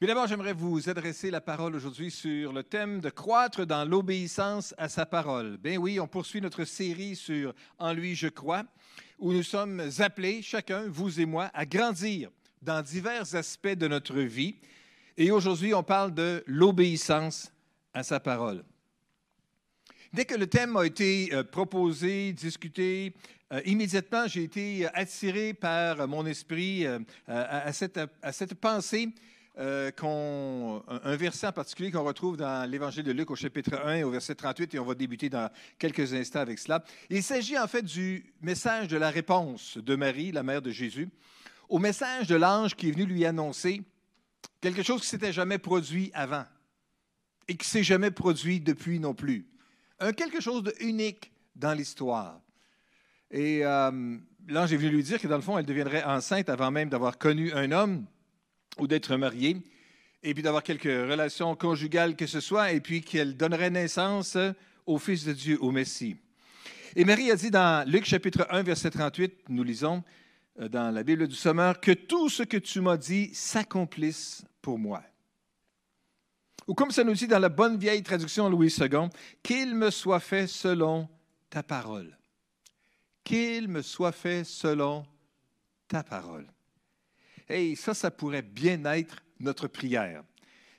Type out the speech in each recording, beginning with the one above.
Mais d'abord, j'aimerais vous adresser la parole aujourd'hui sur le thème de croître dans l'obéissance à sa parole. Ben oui, on poursuit notre série sur En lui je crois, où nous sommes appelés, chacun, vous et moi, à grandir dans divers aspects de notre vie. Et aujourd'hui, on parle de l'obéissance à sa parole. Dès que le thème a été euh, proposé, discuté, euh, immédiatement, j'ai été attiré par mon esprit euh, à, cette, à, cette, pensée euh, un verset en particulier qu'on retrouve dans l'Évangile de Luc au chapitre 1 au verset 38, et on va débuter dans quelques instants avec cela. Il s'agit en fait du message de la réponse de Marie, la mère de Jésus, au message de l'ange qui est venu lui annoncer quelque chose qui s'était jamais produit avant et qui s'est jamais produit depuis non plus. Un quelque chose de unique dans l'histoire. Et euh, l'ange est venu lui dire que dans le fond, elle deviendrait enceinte avant même d'avoir connu un homme ou d'être mariée, et puis d'avoir quelques relations conjugales que ce soit, et puis qu'elle donnerait naissance au Fils de Dieu, au Messie. Et Marie a dit dans Luc chapitre 1, verset 38, nous lisons euh, dans la Bible du Sommeur, que tout ce que tu m'as dit s'accomplisse pour moi. Ou comme ça nous dit dans la bonne vieille traduction Louis II, qu'il me soit fait selon ta parole. Qu'il me soit fait selon ta parole. Hey, ça, ça pourrait bien être notre prière.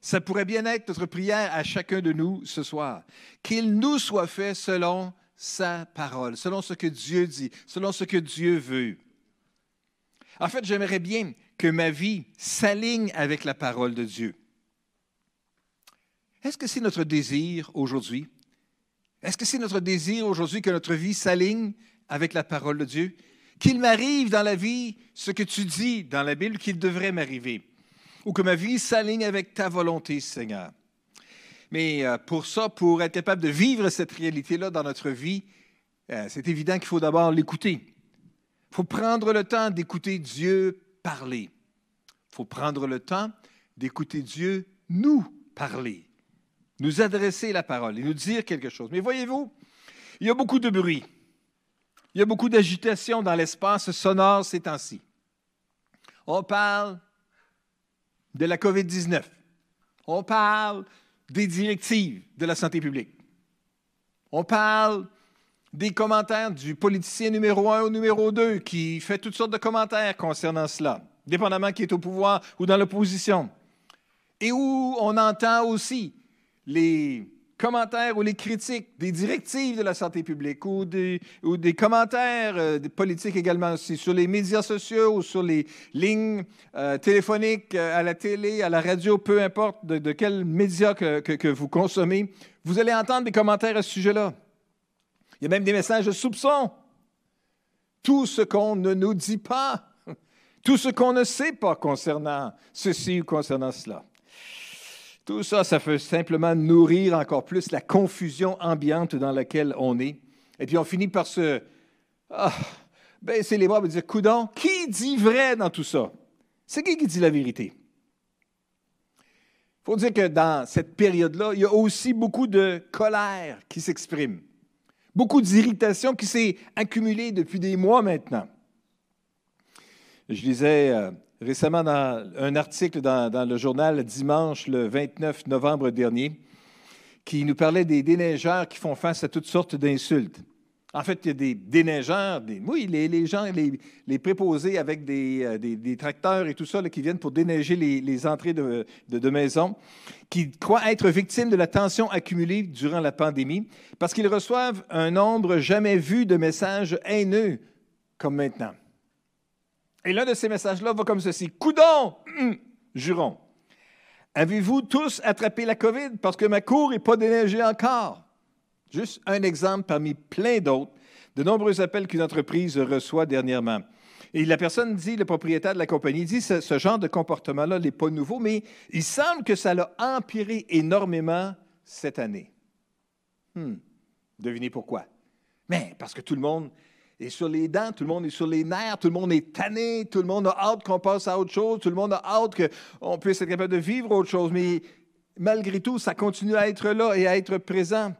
Ça pourrait bien être notre prière à chacun de nous ce soir. Qu'il nous soit fait selon sa parole, selon ce que Dieu dit, selon ce que Dieu veut. En fait, j'aimerais bien que ma vie s'aligne avec la parole de Dieu. Est-ce que c'est notre désir aujourd'hui? Est-ce que c'est notre désir aujourd'hui que notre vie s'aligne avec la parole de Dieu? Qu'il m'arrive dans la vie ce que tu dis dans la Bible qu'il devrait m'arriver, ou que ma vie s'aligne avec ta volonté, Seigneur. Mais euh, pour ça, pour être capable de vivre cette réalité-là dans notre vie, euh, c'est évident qu'il faut d'abord l'écouter. Il faut prendre le temps d'écouter Dieu parler. Il faut prendre le temps d'écouter Dieu nous parler, nous adresser la parole et nous dire quelque chose. Mais voyez-vous, il y a beaucoup de bruit. Il y a beaucoup d'agitation dans l'espace sonore ces temps-ci. On parle de la COVID-19. On parle des directives de la santé publique. On parle des commentaires du politicien numéro un ou numéro deux qui fait toutes sortes de commentaires concernant cela, dépendamment qui est au pouvoir ou dans l'opposition. Et où on entend aussi les commentaires ou les critiques des directives de la santé publique ou des, des commentaires euh, politiques également aussi sur les médias sociaux ou sur les lignes euh, téléphoniques, euh, à la télé, à la radio, peu importe de, quel média que, que, vous consommez, vous allez entendre des commentaires à ce sujet-là. Il y a même des messages de soupçon. Tout ce qu'on ne nous dit pas, tout ce qu'on ne sait pas concernant ceci ou concernant cela. Tout ça, ça fait simplement nourrir encore plus la confusion ambiante dans laquelle on est. Et puis on finit par se ah, baisser les bras et dire Coudon, qui dit vrai dans tout ça? C'est qui qui dit la vérité? Il faut dire que dans cette période-là, il y a aussi beaucoup de colère qui s'exprime, beaucoup d'irritation qui s'est accumulée depuis des mois maintenant. Je disais euh, récemment dans un article dans, le journal dimanche le 29 novembre dernier qui nous parlait des déneigeurs qui font face à toutes sortes d'insultes. En fait, il y a des déneigeurs, des, oui, les, gens, les, préposés avec des, euh, tracteurs et tout ça qui viennent pour déneiger les, entrées de, de, maisons, qui croient être victimes de la tension accumulée durant la pandémie parce qu'ils reçoivent un nombre jamais vu de messages haineux comme maintenant. Et l'un de ces messages-là va comme ceci. Coudon, hum, jurons. Avez-vous tous attrapé la COVID? Parce que ma cour n'est pas déneigée encore? Juste un exemple parmi plein d'autres de nombreux appels qu'une entreprise reçoit dernièrement. Et la personne dit, le propriétaire de la compagnie dit, ce, genre de comportement-là n'est pas nouveau, mais il semble que ça l'a empiré énormément cette année. Hmm. Devinez pourquoi? Mais parce que tout le monde est sur les dents, tout le monde est sur les nerfs, tout le monde est tanné, tout le monde a hâte qu'on passe à autre chose, tout le monde a hâte qu'on puisse être capable de vivre autre chose. Mais malgré tout, ça continue à être là et à être présent.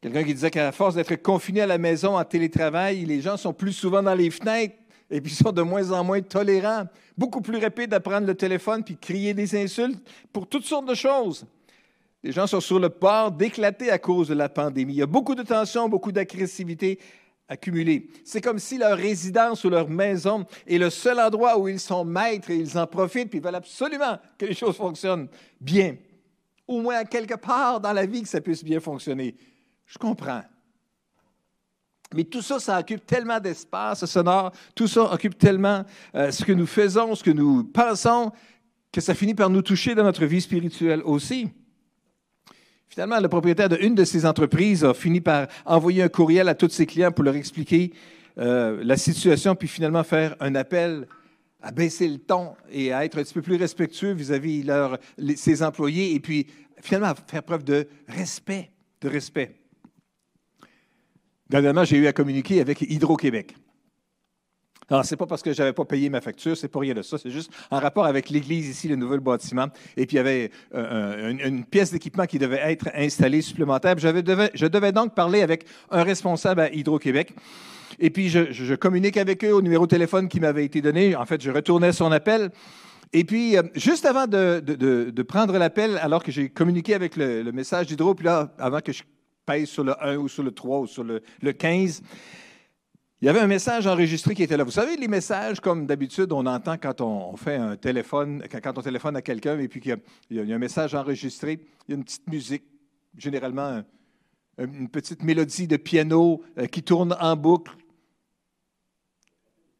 Quelqu'un qui disait qu'à force d'être confiné à la maison en télétravail, les gens sont plus souvent dans les fenêtres Et puis, sont de moins en moins tolérants, beaucoup plus rapides à prendre le téléphone puis crier des insultes pour toutes sortes de choses. Les gens sont sur le port d'éclater à cause de la pandémie. Il y a beaucoup de tensions, beaucoup d'agressivité accumulée. C'est comme si leur résidence ou leur maison est le seul endroit où ils sont maîtres et ils en profitent, puis ils veulent absolument que les choses fonctionnent bien. Au moins quelque part dans la vie que ça puisse bien fonctionner. Je comprends. Mais tout ça, ça occupe tellement d'espace sonore, tout ça occupe tellement euh, ce que nous faisons, ce que nous pensons, que ça finit par nous toucher dans notre vie spirituelle aussi. Finalement, le propriétaire d'une de ces entreprises a fini par envoyer un courriel à tous ses clients pour leur expliquer euh, la situation, puis finalement faire un appel à baisser le ton et à être un petit peu plus respectueux vis-à-vis de ses employés, et puis finalement faire preuve de respect, de respect. Dernièrement, j'ai eu à communiquer avec Hydro-Québec. Alors, ce n'est pas parce que je n'avais pas payé ma facture, c'est pas rien de ça. C'est juste en rapport avec l'église ici, le nouvel bâtiment. Et puis, il y avait euh, une, pièce d'équipement qui devait être installée supplémentaire. Je devais, je donc parler avec un responsable à Hydro-Québec. Et puis, je, communique avec eux au numéro de téléphone qui m'avait été donné. En fait, je retournais son appel. Et puis, euh, juste avant de, prendre l'appel, alors que j'ai communiqué avec le, message d'Hydro, puis là, avant que je pèse sur le 1 ou sur le 3 ou sur le, le 15, il y avait un message enregistré qui était là. Vous savez, les messages, comme d'habitude, on entend quand on, fait un téléphone, quand on téléphone à quelqu'un et puis qu'il y, a un message enregistré, il y a une petite musique, généralement une petite mélodie de piano euh, qui tourne en boucle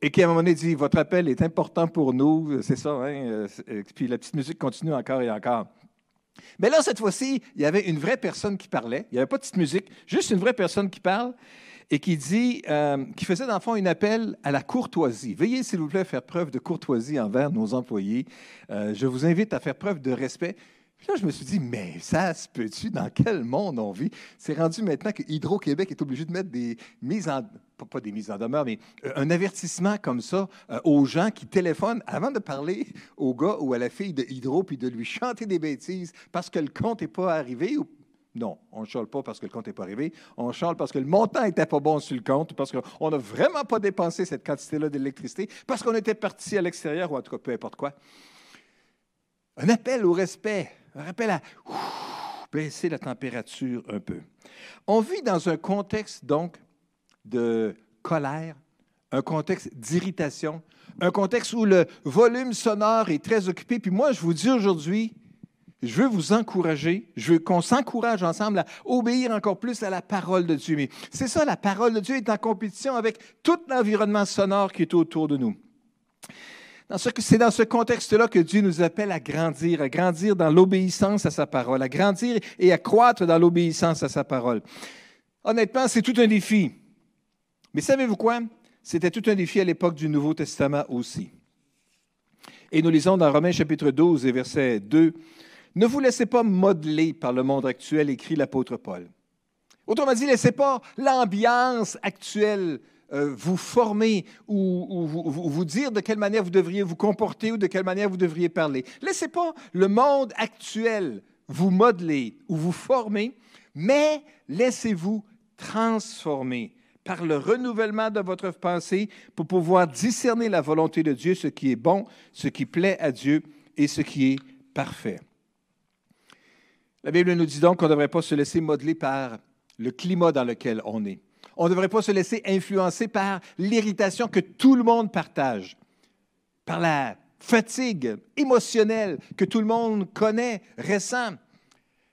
et qui, à un moment donné, dit Votre appel est important pour nous. C'est ça, hein? Euh, puis la petite musique continue encore et encore. Mais là, cette fois-ci, il y avait une vraie personne qui parlait. Il n'y avait pas de petite musique, juste une vraie personne qui parle et qui dit, euh, qui faisait dans le fond un appel à la courtoisie. Veuillez, s'il vous plaît, faire preuve de courtoisie envers nos employés. Euh, je vous invite à faire preuve de respect. Puis là, je me suis dit, mais ça se peut-tu? Dans quel monde on vit? C'est rendu maintenant que Hydro-Québec est obligé de mettre des mises en, pas des mises en demeure, mais euh, un avertissement comme ça aux gens qui téléphonent avant de parler au gars ou à la fille de Hydro puis de lui chanter des bêtises parce que le compte n'est pas arrivé non, on ne chale pas parce que le compte n'est pas arrivé. On chale parce que le montant n'était pas bon sur le compte, parce qu'on n'a vraiment pas dépensé cette quantité-là d'électricité, parce qu'on était parti à l'extérieur, ou en tout cas, peu importe quoi. Un appel au respect, un appel à baisser la température un peu. On vit dans un contexte, donc, de colère, un contexte d'irritation, un contexte où le volume sonore est très occupé. Puis moi, je vous dis aujourd'hui, je veux vous encourager, je veux qu'on s'encourage ensemble à obéir encore plus à la parole de Dieu. Mais c'est ça, la parole de Dieu est en compétition avec tout l'environnement sonore qui est autour de nous. C'est dans ce contexte-là que Dieu nous appelle à grandir, à grandir dans l'obéissance à sa parole, à grandir et à croître dans l'obéissance à sa parole. Honnêtement, c'est tout un défi. Mais savez-vous quoi? C'était tout un défi à l'époque du Nouveau Testament aussi. Et nous lisons dans Romains chapitre 12 et verset 2 ne vous laissez pas modeler par le monde actuel, écrit l'apôtre Paul. Autrement dit, laissez pas l'ambiance actuelle euh, vous former ou, vous, dire de quelle manière vous devriez vous comporter ou de quelle manière vous devriez parler. Laissez pas le monde actuel vous modeler ou vous former, mais laissez-vous transformer par le renouvellement de votre pensée pour pouvoir discerner la volonté de Dieu, ce qui est bon, ce qui plaît à Dieu et ce qui est parfait. La Bible nous dit donc qu'on ne devrait pas se laisser modeler par le climat dans lequel on est. On ne devrait pas se laisser influencer par l'irritation que tout le monde partage, par la fatigue émotionnelle que tout le monde connaît, récent.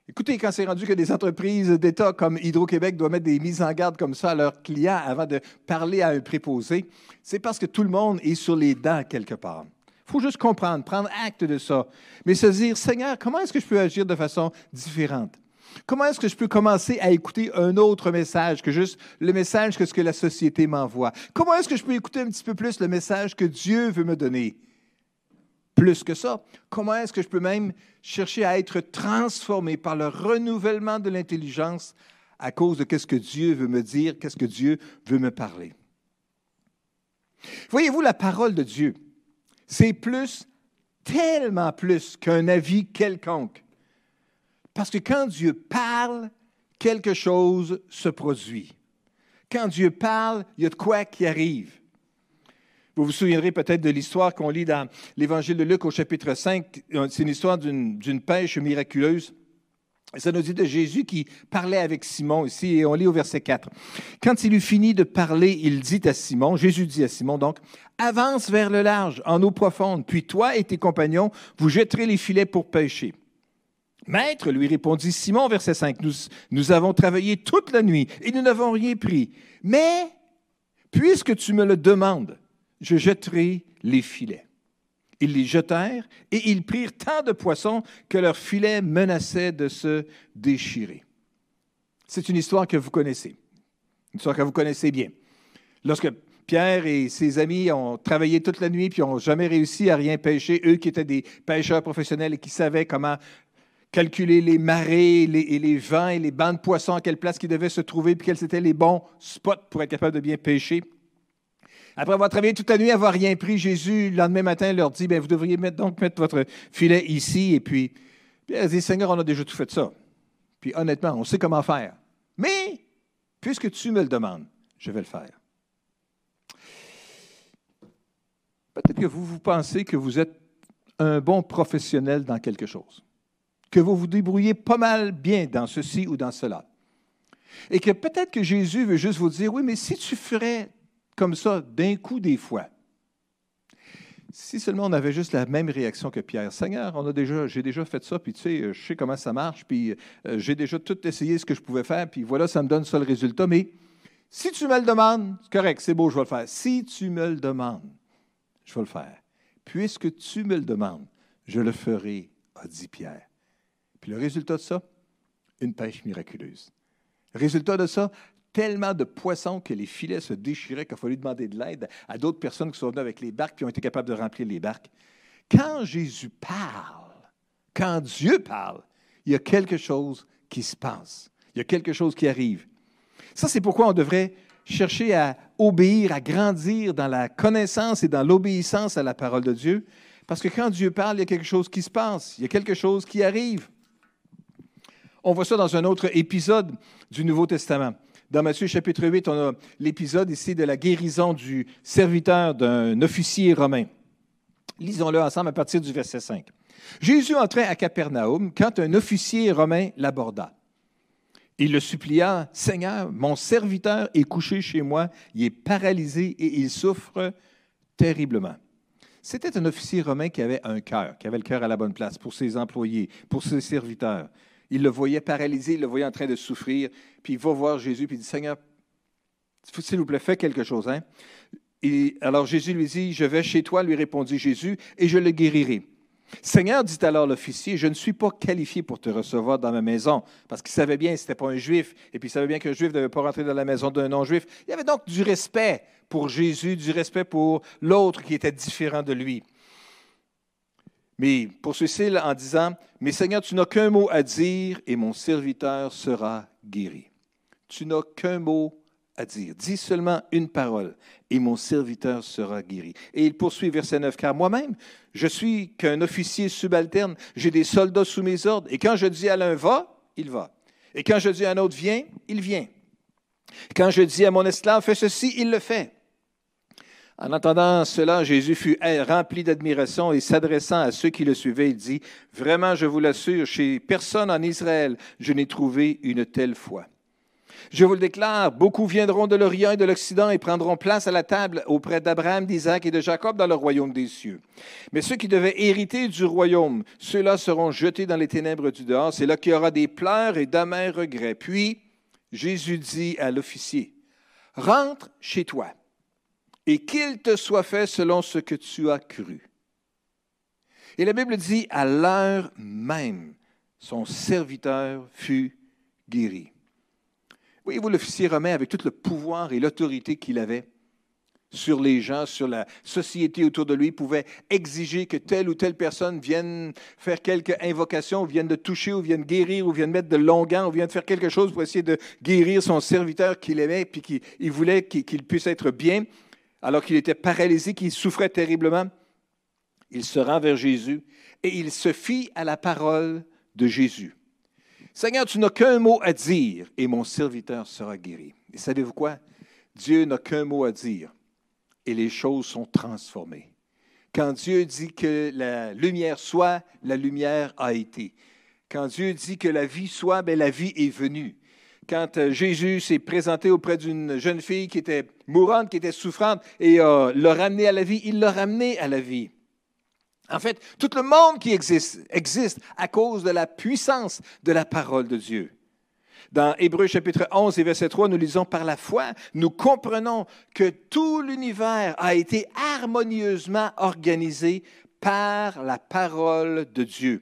Écoutez, quand c'est rendu que des entreprises d'État comme Hydro-Québec doivent mettre des mises en garde comme ça à leurs clients avant de parler à un préposé, c'est parce que tout le monde est sur les dents quelque part. Il faut juste comprendre, prendre acte de ça, mais se dire, Seigneur, comment est-ce que je peux agir de façon différente? Comment est-ce que je peux commencer à écouter un autre message que juste le message que la société m'envoie? Comment est-ce que je peux écouter un petit peu plus le message que Dieu veut me donner? Plus que ça, comment est-ce que je peux même chercher à être transformé par le renouvellement de l'intelligence à cause de ce que Dieu veut me dire, qu'est-ce que Dieu veut me parler? Voyez-vous la parole de Dieu? C'est plus, tellement plus qu'un avis quelconque. Parce que quand Dieu parle, quelque chose se produit. Quand Dieu parle, il y a de quoi qui arrive. Vous vous souviendrez peut-être de l'histoire qu'on lit dans l'Évangile de Luc au chapitre 5. C'est une histoire d'une pêche miraculeuse. Ça nous dit de Jésus qui parlait avec Simon ici, et on lit au verset 4. Quand il eut fini de parler, il dit à Simon, Jésus dit à Simon donc, avance vers le large, en eau profonde, puis toi et tes compagnons, vous jetterez les filets pour pêcher. Maître, lui répondit Simon, verset 5, nous, nous avons travaillé toute la nuit et nous n'avons rien pris. Mais, puisque tu me le demandes, je jetterai les filets. Ils les jetèrent et ils prirent tant de poissons que leurs filets menaçaient de se déchirer. C'est une histoire que vous connaissez, une histoire que vous connaissez bien. Lorsque Pierre et ses amis ont travaillé toute la nuit puis n'ont jamais réussi à rien pêcher, eux qui étaient des pêcheurs professionnels et qui savaient comment calculer les marées et les vents et les bancs de poissons, à quelle place ils devaient se trouver, puis quels étaient les bons spots pour être capable de bien pêcher. Après avoir travaillé toute la nuit, avoir rien pris, Jésus, le lendemain matin, leur dit, bien, vous devriez mettre, donc mettre votre filet ici. Et puis, Seigneur, on a déjà tout fait ça. Puis honnêtement, on sait comment faire. Mais, puisque tu me le demandes, je vais le faire. Peut-être que vous, vous pensez que vous êtes un bon professionnel dans quelque chose, que vous vous débrouillez pas mal bien dans ceci ou dans cela. Et que peut-être que Jésus veut juste vous dire, oui, mais si tu ferais comme ça, d'un coup, des fois. Si seulement on avait juste la même réaction que Pierre. Seigneur, on a déjà, j'ai déjà fait ça, puis tu sais, je sais comment ça marche, puis euh, j'ai déjà tout essayé ce que je pouvais faire, puis voilà, ça me donne ça le résultat. Mais si tu me le demandes, c'est correct, c'est beau, je vais le faire. Si tu me le demandes, je vais le faire. Puisque tu me le demandes, je le ferai, a dit Pierre. Puis le résultat de ça, une pêche miraculeuse. Résultat de ça, tellement de poissons que les filets se déchiraient qu'il a fallu demander de l'aide à d'autres personnes qui sont venues avec les barques et ont été capables de remplir les barques. Quand Jésus parle, quand Dieu parle, il y a quelque chose qui se passe. Il y a quelque chose qui arrive. Ça, c'est pourquoi on devrait chercher à obéir, à grandir dans la connaissance et dans l'obéissance à la parole de Dieu. Parce que quand Dieu parle, il y a quelque chose qui se passe, il y a quelque chose qui arrive. On voit ça dans un autre épisode du Nouveau Testament. Dans Matthieu chapitre 8, on a l'épisode ici de la guérison du serviteur d'un officier romain. Lisons-le ensemble à partir du verset 5. Jésus entrait à Capernaum quand un officier romain l'aborda. Il le supplia, Seigneur, mon serviteur est couché chez moi, il est paralysé et il souffre terriblement. C'était un officier romain qui avait un cœur, qui avait le cœur à la bonne place pour ses employés, pour ses serviteurs il le voyait paralysé, il le voyait en train de souffrir, puis il va voir Jésus, puis il dit, Seigneur, s'il vous plaît, fais quelque chose. Hein? Et alors Jésus lui dit, je vais chez toi, lui répondit Jésus, et je le guérirai. Seigneur, dit alors l'officier, je ne suis pas qualifié pour te recevoir dans ma maison, parce qu'il savait bien que ce n'était pas un juif, et puis il savait bien qu'un juif ne devait pas rentrer dans la maison d'un non-juif. Il y avait donc du respect pour Jésus, du respect pour l'autre qui était différent de lui. Mais poursuit-il en disant, Mais Seigneur, tu n'as qu'un mot à dire et mon serviteur sera guéri. Tu n'as qu'un mot à dire. Dis seulement une parole et mon serviteur sera guéri. Et il poursuit verset 9, car moi-même, je suis qu'un officier subalterne, j'ai des soldats sous mes ordres, et quand je dis à l'un va, il va. Et quand je dis à un autre viens, il vient. Quand je dis à mon esclave fais ceci, il le fait. En entendant cela, Jésus fut rempli d'admiration et s'adressant à ceux qui le suivaient, il dit, Vraiment, je vous l'assure, chez personne en Israël, je n'ai trouvé une telle foi. Je vous le déclare, beaucoup viendront de l'Orient et de l'Occident et prendront place à la table auprès d'Abraham, d'Isaac et de Jacob dans le royaume des cieux. Mais ceux qui devaient hériter du royaume, ceux-là seront jetés dans les ténèbres du dehors. C'est là qu'il y aura des pleurs et d'amers regrets. Puis Jésus dit à l'officier, Rentre chez toi et qu'il te soit fait selon ce que tu as cru. Et la Bible dit, à l'heure même, son serviteur fut guéri. Voyez-vous, l'officier romain, avec tout le pouvoir et l'autorité qu'il avait sur les gens, sur la société autour de lui, pouvait exiger que telle ou telle personne vienne faire quelque invocation, vienne de toucher, ou vienne guérir, ou vienne mettre de longuant, ou vienne faire quelque chose pour essayer de guérir son serviteur qu'il aimait, puis qu'il voulait qu'il puisse être bien alors qu'il était paralysé, qu'il souffrait terriblement, il se rend vers Jésus et il se fie à la parole de Jésus. Seigneur, tu n'as qu'un mot à dire et mon serviteur sera guéri. Et savez-vous quoi? Dieu n'a qu'un mot à dire et les choses sont transformées. Quand Dieu dit que la lumière soit, la lumière a été. Quand Dieu dit que la vie soit, bien, la vie est venue. Quand euh, Jésus s'est présenté auprès d'une jeune fille qui était mourante, qui était souffrante, et euh, l'a ramenée à la vie, il l'a ramenée à la vie. En fait, tout le monde qui existe existe à cause de la puissance de la parole de Dieu. Dans Hébreu chapitre 11 et verset 3, nous lisons par la foi, nous comprenons que tout l'univers a été harmonieusement organisé par la parole de Dieu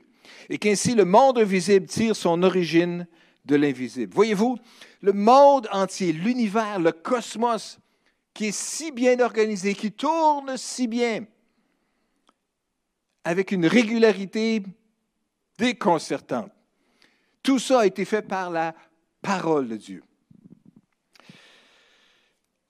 et qu'ainsi le monde visible tire son origine Voyez-vous, le monde entier, l'univers, le cosmos, qui est si bien organisé, qui tourne si bien, avec une régularité déconcertante. Tout ça a été fait par la parole de Dieu.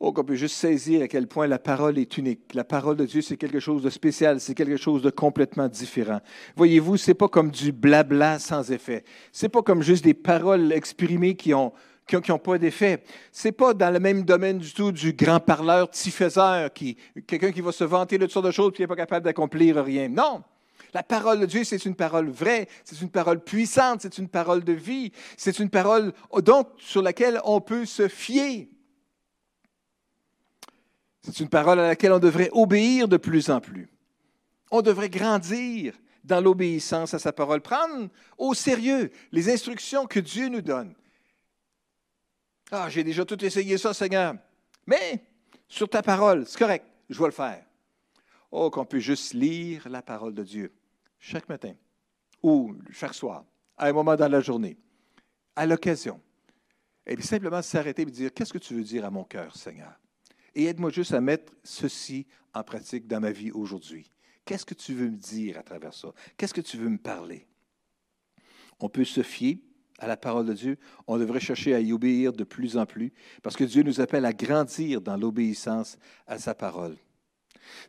Oh, qu'on peut juste saisir à quel point la parole est unique. La parole de Dieu, c'est quelque chose de spécial, c'est quelque chose de complètement différent. Voyez-vous, c'est pas comme du blabla sans effet. C'est pas comme juste des paroles exprimées qui ont qui n'ont pas d'effet. C'est pas dans le même domaine du tout du grand parleur tifaiseur, qui, quelqu'un qui va se vanter de toutes sortes de choses et n'est pas capable d'accomplir rien. Non. La parole de Dieu, c'est une parole vraie, c'est une parole puissante, c'est une parole de vie, c'est une parole donc sur laquelle on peut se fier. C'est une parole à laquelle on devrait obéir de plus en plus. On devrait grandir dans l'obéissance à sa parole, prendre au sérieux les instructions que Dieu nous donne. Ah, j'ai déjà tout essayé ça, Seigneur. Mais sur ta parole, c'est correct, je vais le faire. Oh, qu'on puisse juste lire la parole de Dieu chaque matin ou chaque soir, à un moment dans la journée, à l'occasion. Et puis simplement s'arrêter et dire Qu'est-ce que tu veux dire à mon cœur, Seigneur? Et aide-moi juste à mettre ceci en pratique dans ma vie aujourd'hui. Qu'est-ce que tu veux me dire à travers ça? Qu'est-ce que tu veux me parler? On peut se fier à la parole de Dieu, on devrait chercher à y obéir de plus en plus, parce que Dieu nous appelle à grandir dans l'obéissance à sa parole.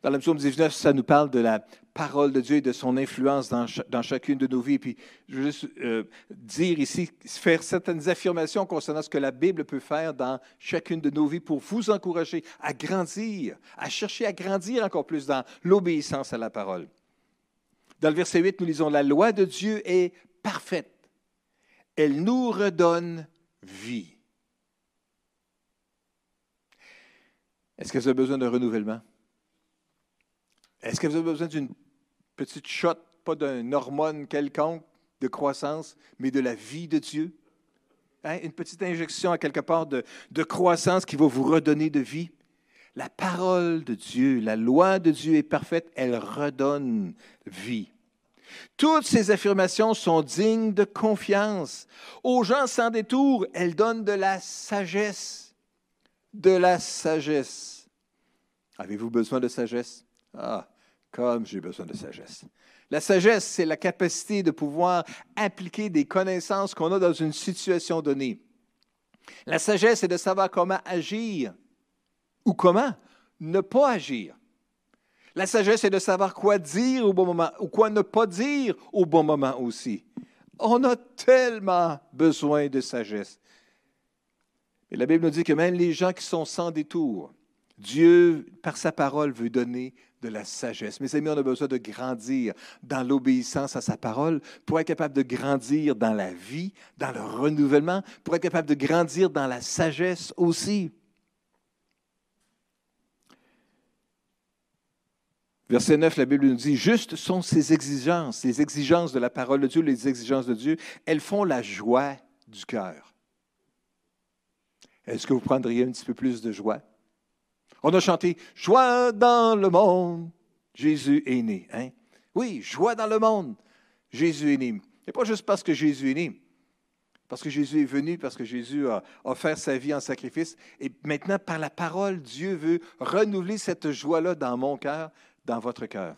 Dans le psaume 19, ça nous parle de la parole de Dieu et de son influence dans, chacune de nos vies. Puis, je veux juste euh, dire ici, faire certaines affirmations concernant ce que la Bible peut faire dans chacune de nos vies pour vous encourager à grandir, à chercher à grandir encore plus dans l'obéissance à la parole. Dans le verset 8, nous lisons, La loi de Dieu est parfaite. Elle nous redonne vie. Est-ce que vous avez besoin d'un renouvellement? Est-ce que vous avez besoin d'une petite shot, pas d'une hormone quelconque de croissance, mais de la vie de Dieu? Hein? Une petite injection à quelque part de, de croissance qui va vous redonner de vie? La parole de Dieu, la loi de Dieu est parfaite, elle redonne vie. Toutes ces affirmations sont dignes de confiance. Aux gens sans détour, elles donnent de la sagesse. De la sagesse. Avez-vous besoin de sagesse? Ah, comme j'ai besoin de sagesse. La sagesse, c'est la capacité de pouvoir appliquer des connaissances qu'on a dans une situation donnée. La sagesse, c'est de savoir comment agir ou comment ne pas agir. La sagesse, c'est de savoir quoi dire au bon moment ou quoi ne pas dire au bon moment aussi. On a tellement besoin de sagesse. Et la Bible nous dit que même les gens qui sont sans détour, Dieu, par sa parole, veut donner de la sagesse. Mes amis, on a besoin de grandir dans l'obéissance à sa parole pour être capable de grandir dans la vie, dans le renouvellement, pour être capable de grandir dans la sagesse aussi. Verset 9, la Bible nous dit, Justes sont ces exigences, les exigences de la parole de Dieu, les exigences de Dieu, elles font la joie du cœur. Est-ce que vous prendriez un petit peu plus de joie? On a chanté Joie dans le monde, Jésus est né. Hein? Oui, joie dans le monde, Jésus est né. Et pas juste parce que Jésus est né, parce que Jésus est venu, parce que Jésus a offert sa vie en sacrifice. Et maintenant, par la parole, Dieu veut renouveler cette joie-là dans mon cœur, dans votre cœur.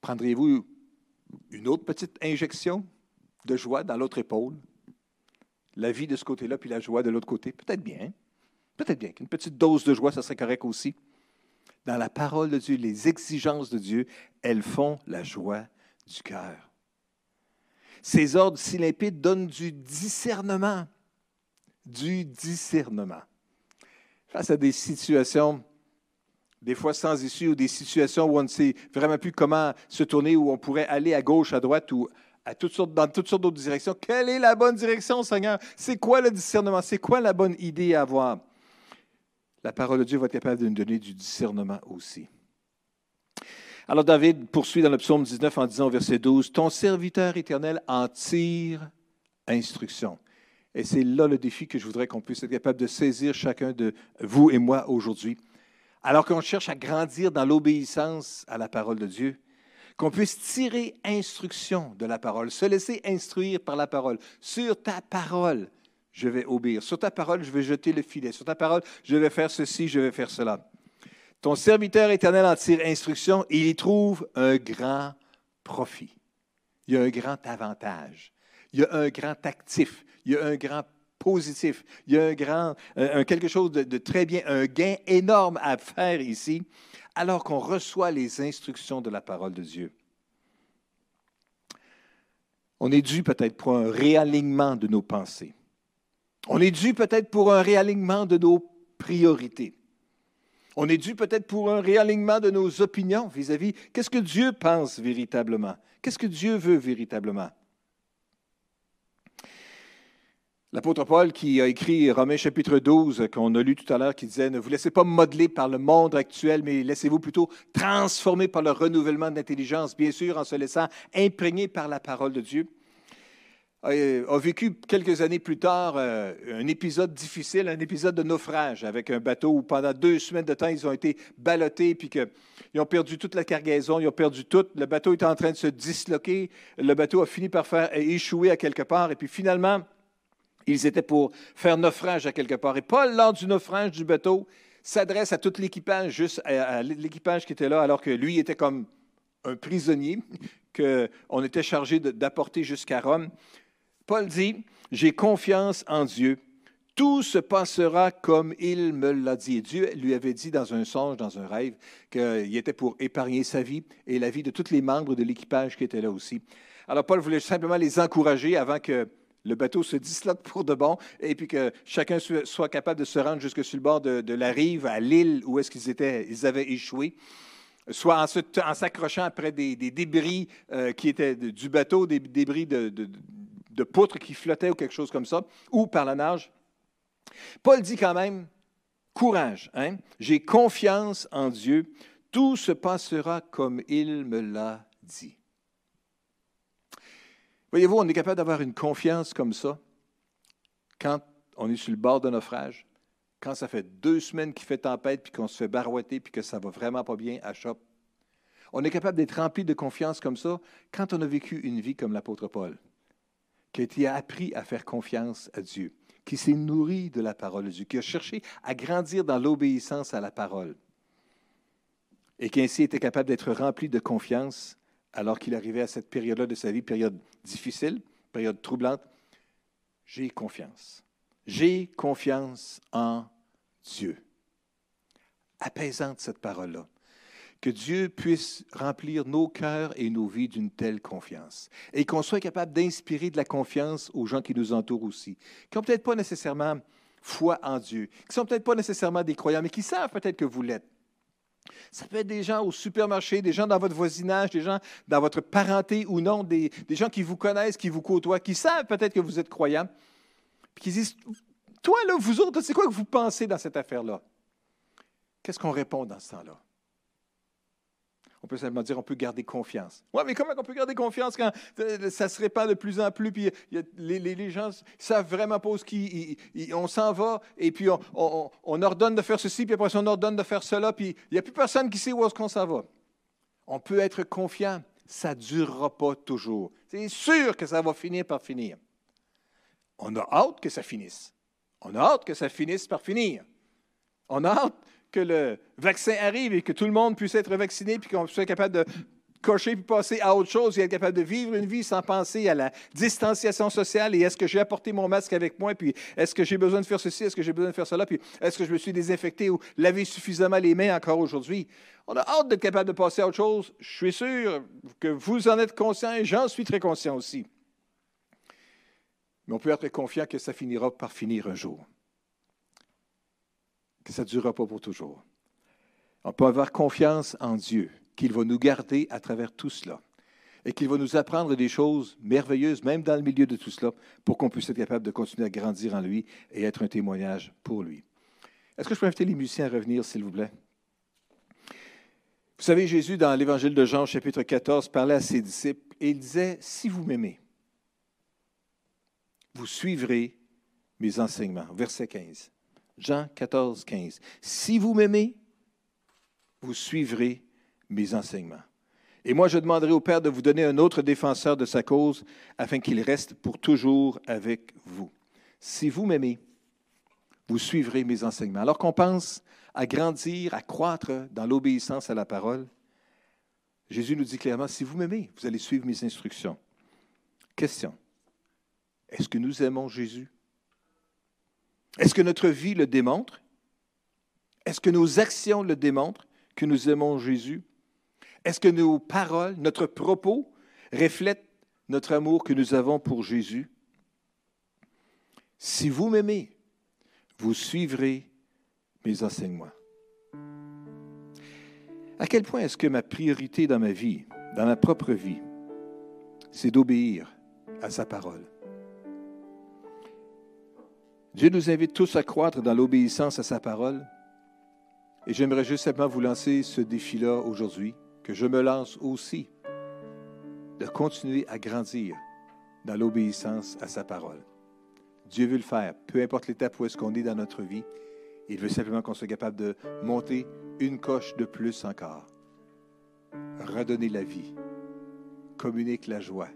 Prendriez-vous une autre petite injection de joie dans l'autre épaule? La vie de ce côté-là, puis la joie de l'autre côté? Peut-être bien. Peut-être bien qu'une petite dose de joie, ça serait correct aussi. Dans la parole de Dieu, les exigences de Dieu, elles font la joie du cœur. Ces ordres si limpides donnent du discernement. Du discernement. face à des situations, des fois sans issue, ou des situations où on ne sait vraiment plus comment se tourner, où on pourrait aller à gauche, à droite ou à toutes sortes, dans toutes sortes d'autres directions. Quelle est la bonne direction, Seigneur? C'est quoi le discernement? C'est quoi la bonne idée à avoir? La parole de Dieu va être capable de nous donner du discernement aussi. Alors David poursuit dans le psaume 19 en disant au verset 12, Ton serviteur éternel en tire instruction. Et c'est là le défi que je voudrais qu'on puisse être capable de saisir chacun de vous et moi aujourd'hui. Alors qu'on cherche à grandir dans l'obéissance à la parole de Dieu, qu'on puisse tirer instruction de la parole, se laisser instruire par la parole. Sur ta parole, je vais obéir. Sur ta parole, je vais jeter le filet. Sur ta parole, je vais faire ceci, je vais faire cela. Ton serviteur éternel en tire instruction il y trouve un grand profit. Il y a un grand avantage. Il y a un grand actif il y a un grand positif, il y a un grand, un, quelque chose de, de, très bien, un gain énorme à faire ici, alors qu'on reçoit les instructions de la parole de Dieu. On est dû peut-être pour un réalignement de nos pensées. On est dû peut-être pour un réalignement de nos priorités. On est dû peut-être pour un réalignement de nos opinions vis-à-vis qu'est-ce que Dieu pense véritablement, qu'est-ce que Dieu veut véritablement? L'apôtre Paul qui a écrit Romains chapitre 12, qu'on a lu tout à l'heure, qui disait, ne vous laissez pas modeler par le monde actuel, mais laissez-vous plutôt transformer par le renouvellement de l'intelligence, bien sûr en se laissant imprégner par la parole de Dieu. A vécu quelques années plus tard euh, un épisode difficile, un épisode de naufrage avec un bateau où pendant deux semaines de temps, ils ont été ballottés, puis qu'ils ont perdu toute la cargaison, ils ont perdu tout. Le bateau était en train de se disloquer. Le bateau a fini par faire échouer à quelque part. Et puis finalement, ils étaient pour faire naufrage à quelque part. Et Paul, lors du naufrage du bateau, s'adresse à tout l'équipage, juste à, l'équipage qui était là, alors que lui était comme un prisonnier qu'on était chargé d'apporter jusqu'à Rome. Paul dit, j'ai confiance en Dieu. Tout se passera comme il me l'a dit. Dieu lui avait dit dans un songe, dans un rêve, qu'il était pour épargner sa vie et la vie de tous les membres de l'équipage qui étaient là aussi. Alors Paul voulait simplement les encourager avant que le bateau se disloque pour de bon et puis que chacun soit capable de se rendre jusque sur le bord de, la rive, à l'île où est-ce qu'ils étaient, ils avaient échoué soit en, s'accrochant après des, débris euh, qui étaient du bateau, des débris de, de, poutres qui flottaient ou quelque chose comme ça, ou par la nage. Paul dit quand même, courage, hein? j'ai confiance en Dieu, tout se passera comme il me l'a dit. Voyez-vous, on est capable d'avoir une confiance comme ça quand on est sur le bord d'un naufrage, quand ça fait deux semaines qu'il fait tempête, puis qu'on se fait barouetter, puis que ça va vraiment pas bien à Chop. On est capable d'être rempli de confiance comme ça quand on a vécu une vie comme l'apôtre Paul, qui a appris à faire confiance à Dieu, qui s'est nourri de la parole de Dieu, qui a cherché à grandir dans l'obéissance à la parole, et qui ainsi était capable d'être rempli de confiance alors qu'il arrivait à cette période-là de sa vie, période difficile, période troublante, j'ai confiance. J'ai confiance en Dieu. Apaisante cette parole-là. Que Dieu puisse remplir nos cœurs et nos vies d'une telle confiance. Et qu'on soit capable d'inspirer de la confiance aux gens qui nous entourent aussi, qui n'ont peut-être pas nécessairement foi en Dieu, qui ne sont peut-être pas nécessairement des croyants, mais qui savent peut-être que vous l'êtes. Ça peut être des gens au supermarché, des gens dans votre voisinage, des gens dans votre parenté ou non, des, gens qui vous connaissent, qui vous côtoient, qui savent peut-être que vous êtes croyant, puis qui disent Toi, là, vous autres, c'est quoi que vous pensez dans cette affaire-là Qu'est-ce qu'on répond dans ce temps-là? Peut simplement dire on peut garder confiance. Oui, mais comment on peut garder confiance quand euh, ça se répand de plus en plus, puis les, gens savent vraiment pas où on s'en va, et puis on, ordonne de faire ceci, puis après on ordonne de faire cela, puis il n'y a plus personne qui sait où est-ce qu'on s'en va. On peut être confiant, ça ne durera pas toujours. C'est sûr que ça va finir par finir. On a hâte que ça finisse. On a hâte que ça finisse par finir. On a hâte que le vaccin arrive et que tout le monde puisse être vacciné, puis qu'on soit capable de cocher puis passer à autre chose et être capable de vivre une vie sans penser à la distanciation sociale et est-ce que j'ai apporté mon masque avec moi, puis est-ce que j'ai besoin de faire ceci, est-ce que j'ai besoin de faire cela, puis est-ce que je me suis désinfecté ou lavé suffisamment les mains encore aujourd'hui. On a hâte d'être capable de passer à autre chose. Je suis sûr que vous en êtes conscient et j'en suis très conscient aussi. Mais on peut être confiant que ça finira par finir un jour ça ne durera pas pour toujours. On peut avoir confiance en Dieu, qu'il va nous garder à travers tout cela et qu'il va nous apprendre des choses merveilleuses, même dans le milieu de tout cela, pour qu'on puisse être capable de continuer à grandir en lui et être un témoignage pour lui. Est-ce que je peux inviter les musiciens à revenir, s'il vous plaît? Vous savez, Jésus, dans l'Évangile de Jean, chapitre 14, parlait à ses disciples et il disait, si vous m'aimez, vous suivrez mes enseignements. Verset 15. Jean 14, 15. Si vous m'aimez, vous suivrez mes enseignements. Et moi, je demanderai au Père de vous donner un autre défenseur de sa cause, afin qu'il reste pour toujours avec vous. Si vous m'aimez, vous suivrez mes enseignements. Alors qu'on pense à grandir, à croître dans l'obéissance à la parole, Jésus nous dit clairement, si vous m'aimez, vous allez suivre mes instructions. Question. Est-ce que nous aimons Jésus? Est-ce que notre vie le démontre? Est-ce que nos actions le démontrent que nous aimons Jésus? Est-ce que nos paroles, notre propos reflètent notre amour que nous avons pour Jésus? Si vous m'aimez, vous suivrez mes enseignements. À quel point est-ce que ma priorité dans ma vie, dans ma propre vie, c'est d'obéir à sa parole? Dieu nous invite tous à croître dans l'obéissance à sa parole. Et j'aimerais juste simplement vous lancer ce défi-là aujourd'hui, que je me lance aussi, de continuer à grandir dans l'obéissance à sa parole. Dieu veut le faire, peu importe l'étape où est-ce qu'on est dans notre vie. Il veut simplement qu'on soit capable de monter une coche de plus encore. Redonner la vie, communique la joie,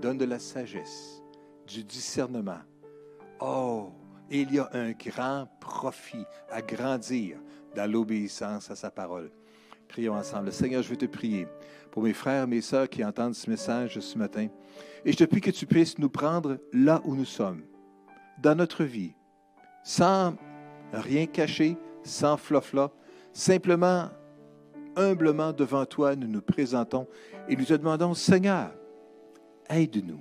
donne de la sagesse, du discernement, Oh, il y a un grand profit à grandir dans l'obéissance à sa parole. Prions ensemble. Seigneur, je veux te prier pour mes frères, mes sœurs qui entendent ce message ce matin. Et je te prie que tu puisses nous prendre là où nous sommes, dans notre vie, sans rien cacher, sans flofla, simplement, humblement devant toi, nous nous présentons et nous te demandons, Seigneur, aide-nous.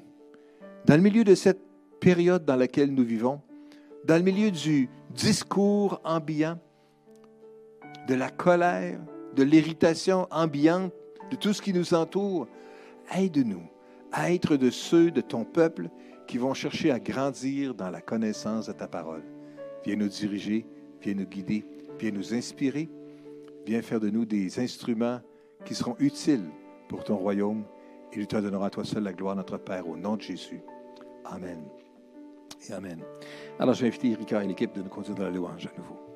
Dans le milieu de cette période dans laquelle nous vivons, dans le milieu du discours ambiant, de la colère, de l'irritation ambiante, de tout ce qui nous entoure, aide-nous à être de ceux de ton peuple qui vont chercher à grandir dans la connaissance de ta parole. Viens nous diriger, viens nous guider, viens nous inspirer, viens faire de nous des instruments qui seront utiles pour ton royaume et nous te à toi seul la gloire, notre Père, au nom de Jésus. Amen. Amen. Alors, je vais inviter Erika et l'équipe de nous conduire dans la louange à nouveau.